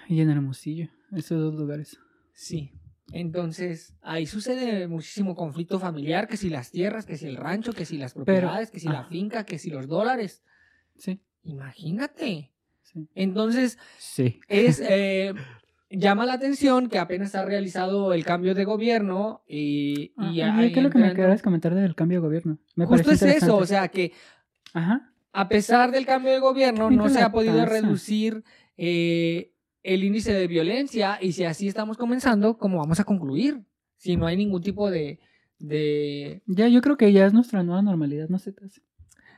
Y en Hermosillo, esos dos lugares. Sí. Entonces, ahí sucede muchísimo conflicto familiar, que si las tierras, que si el rancho, que si las propiedades, que si la finca, que si los dólares. Sí, Imagínate. sí. Entonces, Sí. es eh, llama la atención que apenas ha realizado el cambio de gobierno y, y Ah, ahí ¿Qué es lo que me querías comentar del cambio de gobierno? Me Justo es eso, o sea que Ajá. a pesar del cambio de gobierno no se ha podido reducir eh, el índice de violencia y si así estamos comenzando, ¿cómo vamos a concluir? Si no hay ningún tipo de... de... Ya, yo creo que ya es nuestra nueva normalidad, no sé. hace.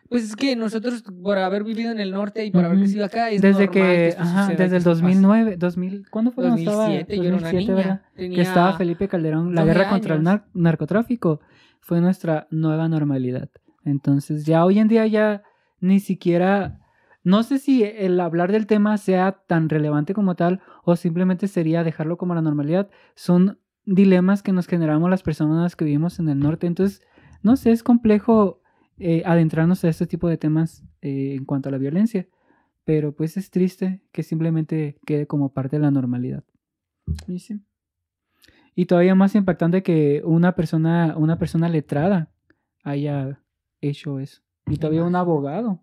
Pues es que nosotros por haber vivido en el norte y por haber Ujú. crecido acá es Desde normal que, esto ajá, desde que el esto pase. 2009, 2000, ¿cuándo fue cuando estaba? 2007, yo era una 2007, niña. Tenía Que estaba Felipe Calderón, la 12 guerra contra el años. nar- narcotráfico fue nuestra nueva normalidad. Entonces, ya hoy en día ya ni siquiera, no sé si el hablar del tema sea tan relevante como tal o simplemente sería dejarlo como la normalidad. Son dilemas que nos generamos las personas que vivimos en el norte. Entonces, no sé, es complejo eh, adentrarnos a este tipo de temas eh, en cuanto a la violencia. Pero pues es triste que simplemente quede como parte de la normalidad. Y sí. Y todavía más impactante que una persona, una persona letrada haya hecho eso. Y todavía un abogado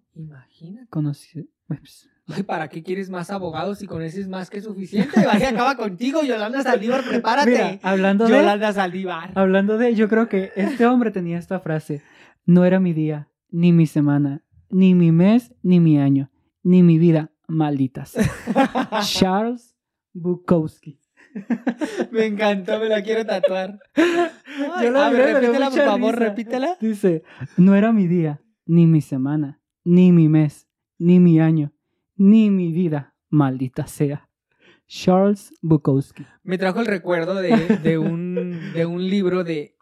Conocido. pues, Ay, ¿para qué quieres más abogados si con ese es más que suficiente? Vaya, acaba contigo, Yolanda Saldívar, prepárate. Mira, hablando de, Yolanda Saldívar. hablando de, yo creo que este hombre tenía esta frase. No era mi día, ni mi semana, ni mi mes, ni mi año, ni mi vida, malditas. Charles Bukowski. Me encantó, me la quiero tatuar. Ay, Yo la a ver, repítela, por mucha favor, risa. repítela. Dice, no era mi día, ni mi semana, ni mi mes, ni mi año, ni mi vida, maldita sea. Charles Bukowski. Me trajo el recuerdo de, de un, de un libro de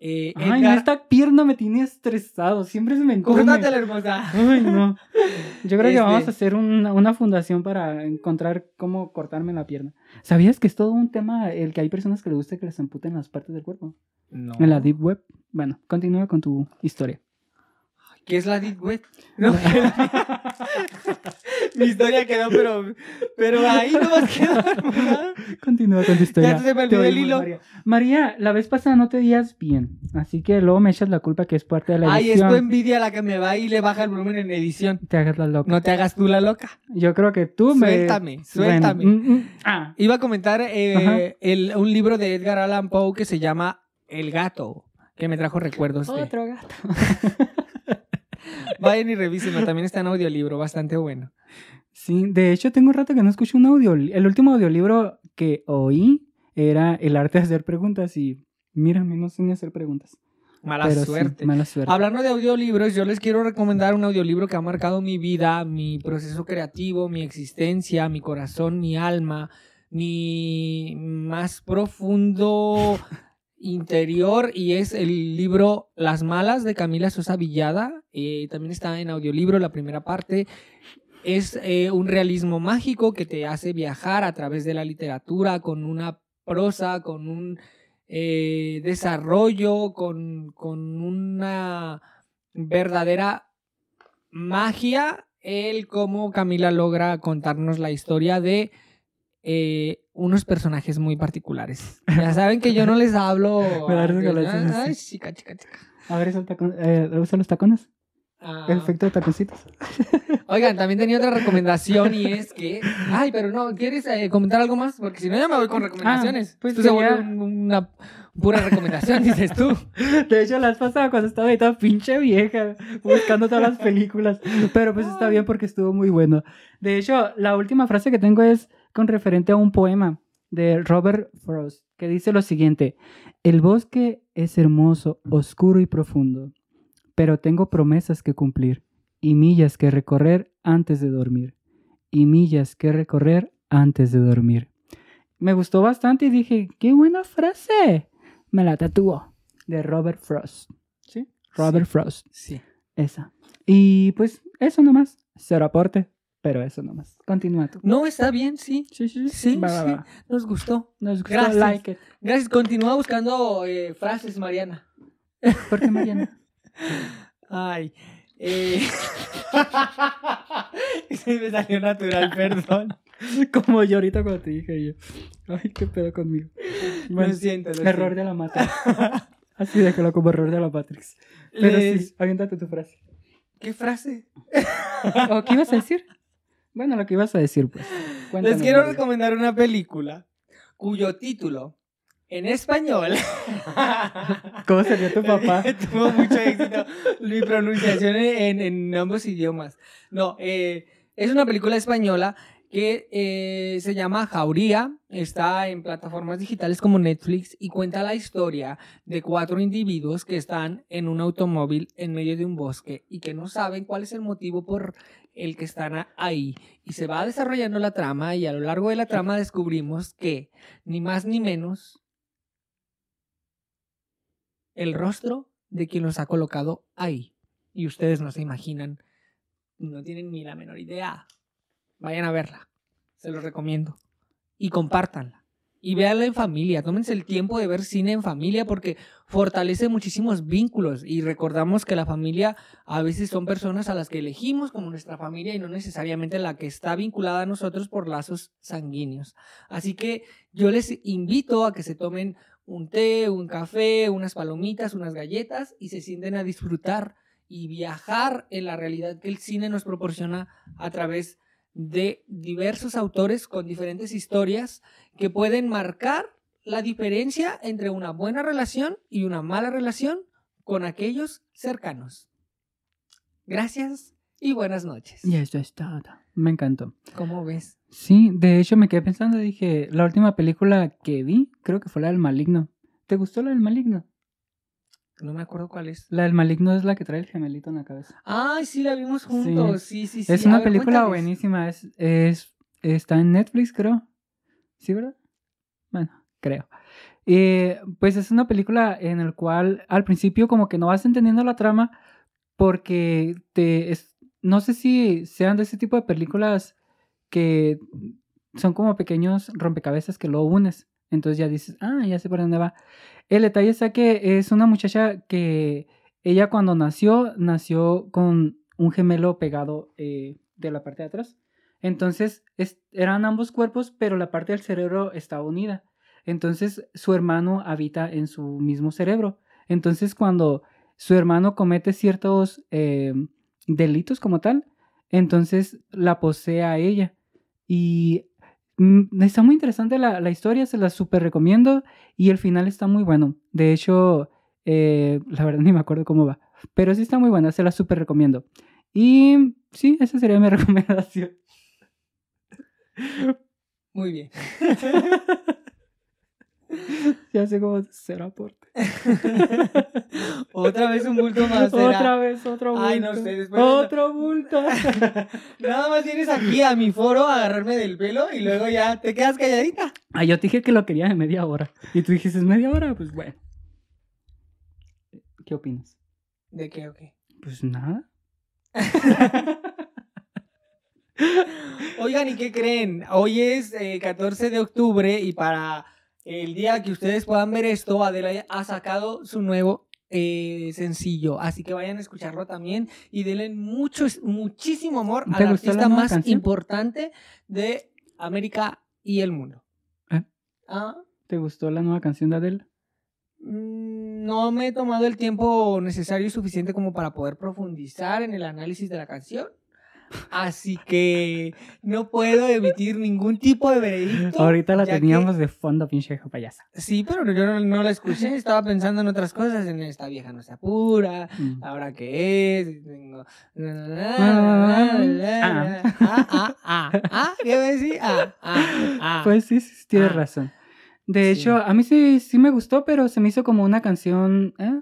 eh, Ay, esta pierna me tiene estresado, siempre se me encoge. Córtatela, hermosa. Ay, no. Yo creo que Este- vamos a hacer una, una fundación para encontrar cómo cortarme la pierna. ¿Sabías que es todo un tema el que hay personas que les gusta que les amputen las partes del cuerpo? No. En la Deep Web. Bueno, continúa con tu historia. ¿Qué es la Deep Web? No, Mi historia quedó, pero, pero ahí no más quedó. hermosa. Continúa con tu historia. Ya se me olvidó el hilo. María. María, la vez pasada no te días bien, así que luego me echas la culpa que es parte de la Ay, es edición. tu envidia la que me va y le baja el volumen en edición. Te hagas la loca. No te hagas tú la loca. Yo creo que tú me... Suéltame, suéltame. Bueno, mm, mm, ah. Iba a comentar eh, el- un libro de Edgar Allan Poe que se llama El gato, que me trajo recuerdos de... Otro gato. Vayan y revísenlo, también está en audiolibro, bastante bueno. Sí, de hecho tengo un rato que no escucho un audio. El último audiolibro que oí era El arte de hacer preguntas y mírame, no sé ni hacer preguntas. Mala sí, suerte. mala suerte. Hablando de audiolibros, yo les quiero recomendar un audiolibro que ha marcado mi vida, mi proceso creativo, mi existencia, mi corazón, mi alma, mi más profundo interior y es el libro Las Malas de Camila Sosa Villada. Eh, también está en audiolibro la primera parte. Es eh, un realismo mágico que te hace viajar a través de la literatura con una prosa, con un eh, desarrollo, con, con una verdadera magia, el cómo Camila logra contarnos la historia de eh, unos personajes muy particulares. Ya saben que yo no les hablo. Me da que Ay, chica, chica, chica. A ver, ¿usa, el tacón- eh, ¿usa los tacones? Ah, El efecto de taconcitos. Oigan, también tenía otra recomendación y es que. Ay, pero no, ¿quieres eh, comentar algo más? Porque si no, ya me voy con recomendaciones. pues Esto se vuelve un- una pura recomendación, dices tú. De hecho, la vez pasada cuando estaba ahí toda pinche vieja buscando todas las películas. Pero pues está bien porque estuvo muy bueno. De hecho, la última frase que tengo es con referente a un poema de Robert Frost que dice lo siguiente. El bosque es hermoso, oscuro y profundo, pero tengo promesas que cumplir y millas que recorrer antes de dormir. Y millas que recorrer antes de dormir. Me gustó bastante y dije, qué buena frase. Me la tatuó de Robert Frost. ¿Sí? Robert Frost. Sí. Esa. Y pues eso nomás. Cero aporte, pero eso nomás. Continúa tú. No, está bien, sí. Sí, sí, Sí, Va, va, sí. va. Nos gustó. Nos gustó. Gracias. Like it. Gracias. Continúa buscando eh, frases, Mariana. ¿Por qué, Mariana? Ay. Eh... Se me salió natural, perdón. Como yo ahorita cuando te dije yo. Ay, qué pedo conmigo. Bueno, lo siento. lo error siento. de la Matrix. Así déjalo como error de la Matrix. Pero Les- sí, aviéntate tu frase. ¿Qué frase? ¿O qué ibas a decir? Bueno, lo que ibas a decir, pues. Les Cuéntanos, quiero María. recomendar una película cuyo título en español ¿Cómo sería tu papá? tuvo mucho éxito mi pronunciación en, en ambos idiomas. No, eh, es una película española que eh, se llama Jauría, está en plataformas digitales como Netflix y cuenta la historia de cuatro individuos que están en un automóvil en medio de un bosque y que no saben cuál es el motivo por el que están a- ahí. Y se va desarrollando la trama y a lo largo de la trama descubrimos que ni más ni menos el rostro de quien los ha colocado ahí. Y ustedes no se imaginan, no tienen ni la menor idea. Vayan a verla, se los recomiendo. Y compártanla. Y véanla en familia, tómense el tiempo de ver cine en familia porque fortalece muchísimos vínculos y recordamos que la familia a veces son personas a las que elegimos como nuestra familia y no necesariamente la que está vinculada a nosotros por lazos sanguíneos. Así que yo les invito a que se tomen un té, un café, unas palomitas, unas galletas y se sienten a disfrutar y viajar en la realidad que el cine nos proporciona a través de diversos autores con diferentes historias que pueden marcar la diferencia entre una buena relación y una mala relación con aquellos cercanos. Gracias y buenas noches. Y eso es todo. Me encantó. ¿Cómo ves? Sí, de hecho me quedé pensando, dije, la última película que vi, creo que fue la del maligno. ¿Te gustó la del maligno? No me acuerdo cuál es. La del maligno es la que trae el gemelito en la cabeza. Ay, sí, la vimos juntos. Sí, sí, sí. es una ver, película cuéntales. buenísima. Es, es, está en Netflix, creo. ¿Sí, verdad? Bueno, creo. Eh, pues es una película en la cual al principio como que no vas entendiendo la trama porque te... es- no sé si sean de ese tipo de películas que son como pequeños rompecabezas que lo unes. Entonces ya dices, ah, ya sé por dónde va. El detalle está que es una muchacha que ella cuando nació, nació con un gemelo pegado eh, de la parte de atrás. Entonces es- eran ambos cuerpos, pero la parte del cerebro estaba unida. Entonces su hermano habita en su mismo cerebro. Entonces cuando su hermano comete ciertos eh, delitos como tal, entonces la posee a ella. Y está muy interesante la, la historia, se la súper recomiendo y el final está muy bueno. De hecho, eh, la verdad ni me acuerdo cómo va, pero sí está muy buena, se la súper recomiendo. Y sí, esa sería mi recomendación. Muy bien. ya sé cómo hacer aporte. Otra vez un bulto más. será. Otra vez, otro bulto. Ay, no sé, después de- Otro bulto. Nada más vienes aquí a mi foro a agarrarme del pelo y luego ya te quedas calladita. ah, yo te dije que lo quería en media hora. Y tú dijiste, ¿es media hora? Pues bueno. ¿Qué opinas? ¿De qué o qué? Pues nada. Oigan, ¿y qué creen? Hoy es eh, 14 de octubre y para el día que ustedes puedan ver esto, Adela ha sacado su nuevo eh, sencillo. Así que vayan a escucharlo también y denle mucho, muchísimo amor ¿Te al artista más canción? importante de América y el mundo. ¿Eh? Ah, ¿Te gustó la nueva canción de Adele? mm, no me he tomado el tiempo necesario y suficiente como para poder profundizar en el análisis de la canción. Así que no puedo emitir ningún tipo de veredicto. Ahorita la que- teníamos de fondo, pinche payasa. Sí, pero yo no, no la escuché. Estaba pensando en otras cosas. En esta vieja no se apura. Mm. Ahora qué es. Tengo... Ah. Ah, ah, ah, ah. Ah, ah, ah. Pues sí, sí, tienes Ah. razón. De Sí. hecho, a mí sí, sí me gustó, pero se me hizo como una canción, ¿eh?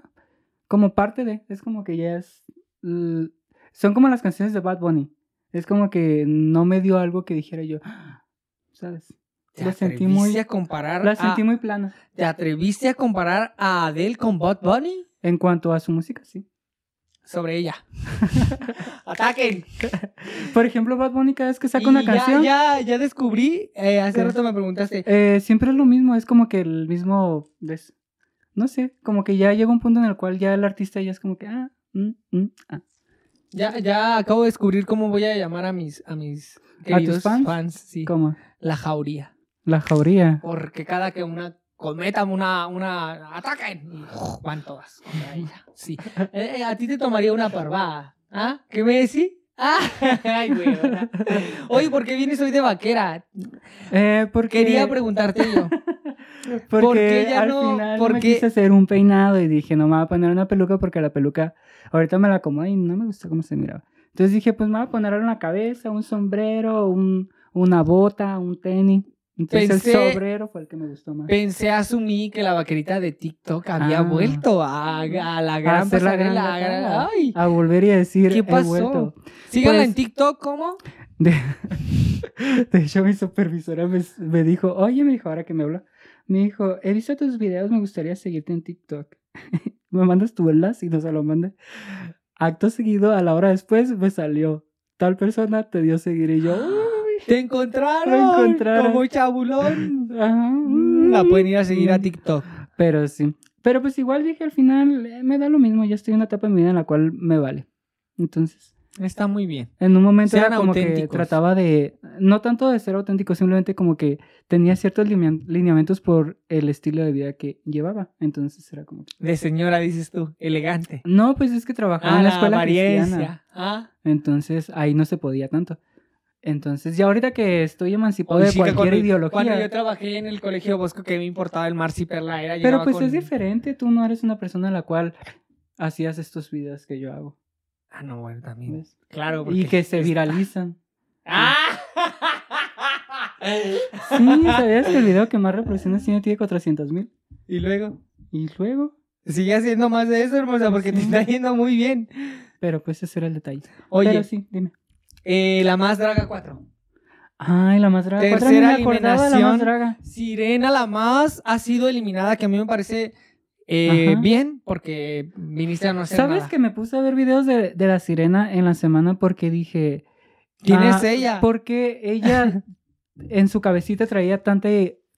como parte de, es como que ya es, son como las canciones de Bad Bunny. Es como que no me dio algo que dijera yo, ¿sabes? ¿Te la sentí muy- a comparar La a- sentí muy plana. ¿Te atreviste a comparar a Adele con Bad Bunny? En cuanto a su música, sí. Sobre ella. ¡Ataquen! Por ejemplo, Bad Bunny cada vez que saca Y una ya- canción, Ya, ya descubrí, eh, hace rato me preguntaste, eh, siempre es lo mismo, es como que el mismo, ¿ves? No sé, como que ya llega un punto en el cual ya el artista ya es como que, ah, mm, mm, ah. Ya, ya acabo de descubrir cómo voy a llamar a mis, a mis tus queridos fans? sí. Como La jauría. la jauría. Porque cada que una cometa una, una ataquen van todas contra ella. Sí. Eh, eh, a ti te tomaría una parvada. ¿Ah? ¿Qué me decís? Ah, ay, güey. ¿verdad? Oye, ¿por qué vienes hoy de vaquera? Eh, porque, Quería preguntarte yo. porque ¿por qué ya al no- final por me quise hacer un peinado y dije, no me voy a poner una peluca porque la peluca ahorita me la acomodé y no me gustó cómo se miraba. Entonces dije, pues me voy a poner en la cabeza un sombrero, un, una bota, un tenis. Entonces Pensé- el sombrero fue el que me gustó más. Pensé, asumí que la vaquerita de TikTok había Ah. vuelto a, a la A gran hacer la gran pasarela. batalla. Ay, A volver y a decir, ¿Qué pasó? síganla Pues- en TikTok, ¿cómo? De, de hecho, mi supervisora me, me dijo, oye, me dijo, ahora que me habla, me dijo, he visto tus videos, me gustaría seguirte en TikTok. me mandas tu enlace y no se lo mandé. Acto seguido, a la hora después, me salió, tal persona te dio seguir y yo, uy, ¡Te encontraron! Me encontraron. Como chabulón. ajá, Mm, La pueden ir a seguir a mm. TikTok. Pero sí, pero pues igual dije al final, eh, me da lo mismo, ya estoy en una etapa de mi vida en la cual me vale. Entonces, Está muy bien. En un momento Sean era como que trataba de, no tanto de ser auténtico, simplemente como que tenía ciertos linea- lineamientos por el estilo de vida que llevaba. Entonces era como que... De señora, dices tú. Elegante. No, pues es que trabajaba Ah, en la la escuela cristiana. apariencia. Ah, Entonces ahí no se podía tanto. Entonces, ya ahorita que estoy emancipado Oye, de cualquier cuando- ideología. Cuando yo trabajé en el colegio Bosco, que me importaba el Marci Perla era Pero pues con- es diferente, tú no eres una persona a la cual hacías estos videos que yo hago. Ah, no, bueno, también. ¿ves? Claro, Y porque- que se viralizan. ¡Ah! Sí, ¿sabías que el video que más reproducciones tiene tiene 400 mil? y luego, Y luego, sigue haciendo más de eso, hermosa, porque te está yendo muy bien. pero pues ese era el detalle. Oye, Pero sí, dime. eh, la más draga 4. Ay, la más draga. ¿Cuál Tercera era? Ni me acordaba de la más eliminación. draga. Sirena, la más, ha sido eliminada, que a mí me parece eh, bien, porque viniste a no hacer ¿Sabes nada. que me puse a ver videos de, de la sirena en la semana porque dije... ¿Quién ah, es ella? Porque ella en su cabecita traía tanta...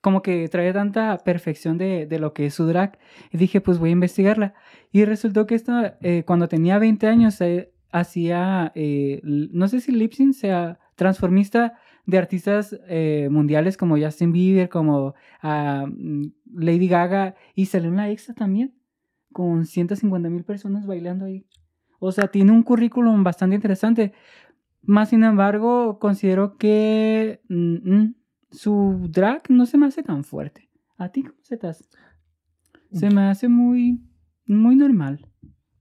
Como que traía tanta perfección de, de lo que es su drag. Y dije, pues voy a investigarla. Y resultó que esta, eh, cuando tenía 20 años, eh, hacía, no sé si lip sync sea transformista de artistas mundiales como Justin Bieber, como ah, mm, Lady Gaga, y salió en la EXA también, con 150 mil personas bailando ahí. O sea, tiene un currículum bastante interesante. Más sin embargo, considero que mm, mm, su drag no se me hace tan fuerte. ¿A ti cómo se te hace? Se me hace muy, muy normal.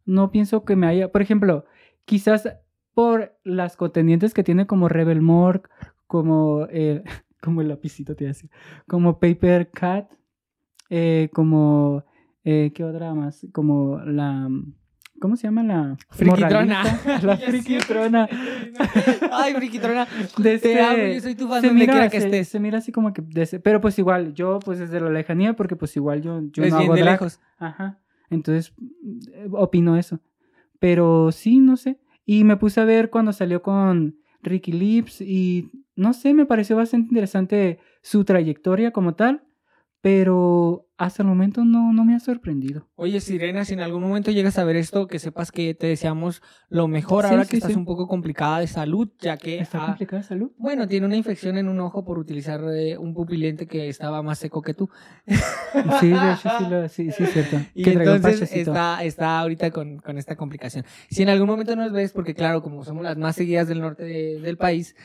No pienso que me haya, por ejemplo, quizás por las contendientes que tiene como Rebel Morgue, como, eh, como el lapicito te decir, como Paper Cat, eh, como, eh, ¿qué otra más? Como la, ¿cómo se llama la? Friquitrona. La friquitrona. Ay, friquitrona. De Te amo, yo soy tu fan donde mira, quiera que se- estés. se mira así como que, de ese- pero pues igual, yo pues desde la lejanía, porque pues igual yo, yo Es no bien hago de drag. lejos. Ajá. Entonces, eh, opino eso. Pero sí, no sé. Y me puse a ver cuando salió con Ricky Lips y no sé, me pareció bastante interesante su trayectoria como tal, pero hasta el momento no, no me ha sorprendido. Oye, Sirena, si en algún momento llegas a ver esto, que sepas que te deseamos lo mejor Sí, ahora sí, que estás sí. un poco complicada de salud, ya que ¿Está ah, complicada de salud? bueno, tiene una infección en un ojo por utilizar eh, un pupilente que estaba más seco que tú. Sí, de hecho sí, lo, sí, sí es cierto. Y que entonces está, está ahorita con, con esta complicación. Si en algún momento nos ves, porque claro, como somos las más seguidas del norte de- del país,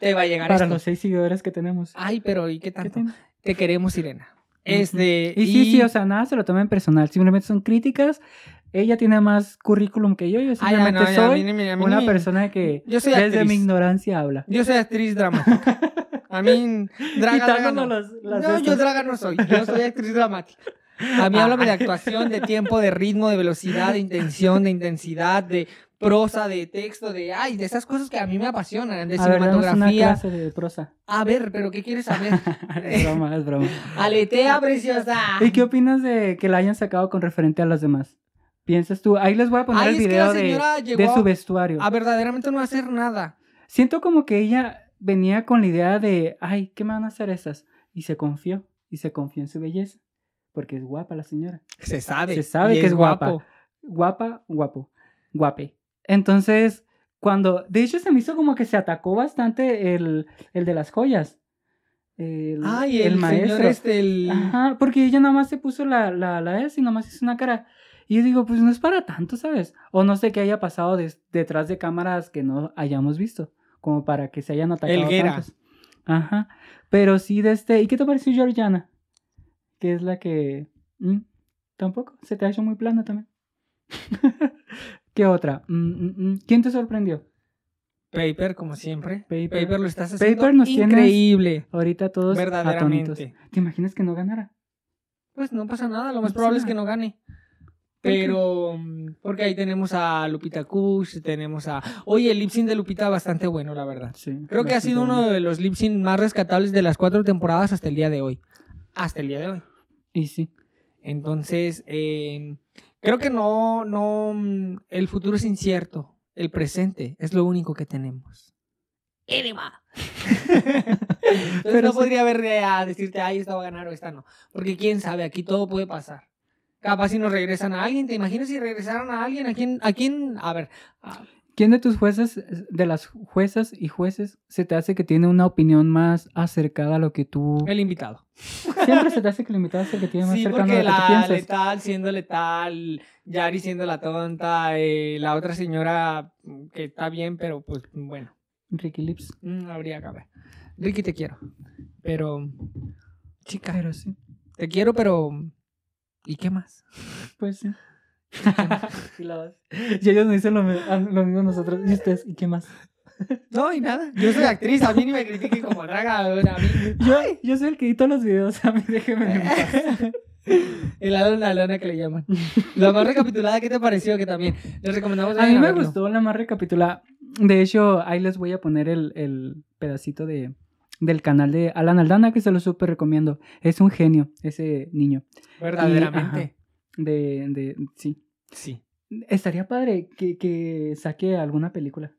te va a llegar Para esto. los seis seguidores que tenemos. Ay, pero ¿y qué ¿Qué tanto? Te queremos, Sirena. Este, Y sí, sí, o sea, nada se lo tomen personal. Simplemente son críticas. Ella tiene más currículum que yo. Yo simplemente ya, soy a mí una persona que desde actriz. mi ignorancia habla. Yo soy actriz dramática. A mí, draga, no. las- las no, yo draga no soy. Yo soy actriz dramática. A mí háblame de actuación, de tiempo, de ritmo, de velocidad, de intención, de intensidad, de prosa, de texto, de ay, de esas cosas que a mí me apasionan, de A ver, danos una cinematografía. clase de prosa. A ver, pero ¿qué quieres saber? es broma, es broma. Aletea, preciosa. ¿Y qué opinas de que la hayan sacado con referente a las demás? ¿Piensas tú? Ahí les voy a poner Ay, el video de, de a- su vestuario. A verdaderamente no hacer nada. Siento como que ella venía con la idea de, ay, ¿qué me van a hacer esas? Y se confió, y se confió en su belleza, porque es guapa la señora. Se sabe. Se sabe que es guapa. Guapa, guapo, guape. Entonces, cuando, de hecho se me hizo como que se atacó bastante el, el de las joyas. El, Ay, el, señor este, el... Ajá, porque ella nada más se puso la, la, la S y nada más hizo una cara. Y yo digo, pues no es para tanto, ¿sabes? O no sé qué haya pasado des- detrás de cámaras que no hayamos visto, como para que se hayan atacado Elguera. Ajá, pero sí de este... ¿Y qué te pareció Georgiana? Que es la que... ¿Mm? Tampoco, se te ha hecho muy plana también. ¿Qué otra? Mm, mm, mm. ¿Quién te sorprendió? Paper, como siempre. Paper. Paper, lo estás haciendo Paper nos increíble. Ahorita todos atónitos. Verdaderamente. ¿Te imaginas que no ganara? Pues no pasa nada, lo más No probable es que no gane. Pero, porque ahí tenemos a Lupita Kush, tenemos a... Oye, el lip sync de Lupita bastante bueno, la verdad. Sí. Creo que ha sido uno de los lip sync más rescatables de las cuatro temporadas hasta el día de hoy. Hasta el día de hoy. Y sí. Entonces, eh, creo que no, no, mm, el futuro es incierto. El presente es lo único que tenemos. ¡Enema! Entonces Pero no podría haber a decirte, ay, esta va a ganar o esta no. Porque quién sabe, aquí todo puede pasar. Capaz si nos regresan a alguien, ¿te imaginas si regresaran a alguien? ¿A quién? ¿A quién? A ver, a- ¿Quién de tus jueces, de las juezas y jueces, se te hace que tiene una opinión más acercada a lo que tú... el invitado. Siempre se te hace que el invitado es el que tiene más Sí, cercano a lo que tú la piensas. letal siendo letal, Yari siendo la tonta, eh, la otra señora que está bien, pero pues bueno. Ricky Lips. Mm, habría que ver. Ricky, te quiero. Pero, chica, Pero sí. te quiero, pero... ¿Y qué más? Pues sí. Y, la vas- y ellos nos dicen lo, mi- a- lo mismo nosotros. ¿Y ustedes? ¿Y qué más? No, y nada. Yo soy actriz, a mí ni me critiquen como A mí... Yo, yo soy el que edito los videos. A mí déjenme en paz. El hada la que le llaman. La más recapitulada, ¿qué te pareció? Que también les recomendamos. A mí vayan me verlo. gustó la más recapitulada. De hecho, ahí les voy a poner el, el pedacito de, del canal de Alan Aldana que se lo súper recomiendo. Es un genio, ese niño. Verdaderamente. De, de, sí. Sí. Estaría padre que, que saque alguna película.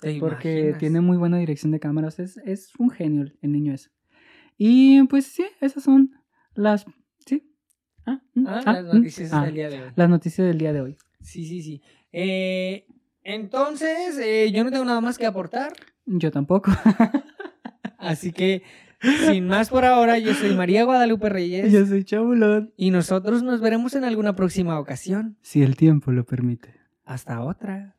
¿Te Porque imaginas? tiene muy buena dirección de cámaras. Es, es un genio el, el niño ese. Y pues sí, esas son las... ¿Sí? Ah, mm, Ah, ah, las mm, noticias ah, del día de hoy. las noticias del día de hoy. Sí, sí, sí. Eh, entonces, eh, yo no tengo nada más que aportar. Yo tampoco. Así que, sin más por ahora, yo soy María Guadalupe Reyes. Yo soy Chabulón. Y nosotros nos veremos en alguna próxima ocasión. Si el tiempo lo permite. Hasta otra.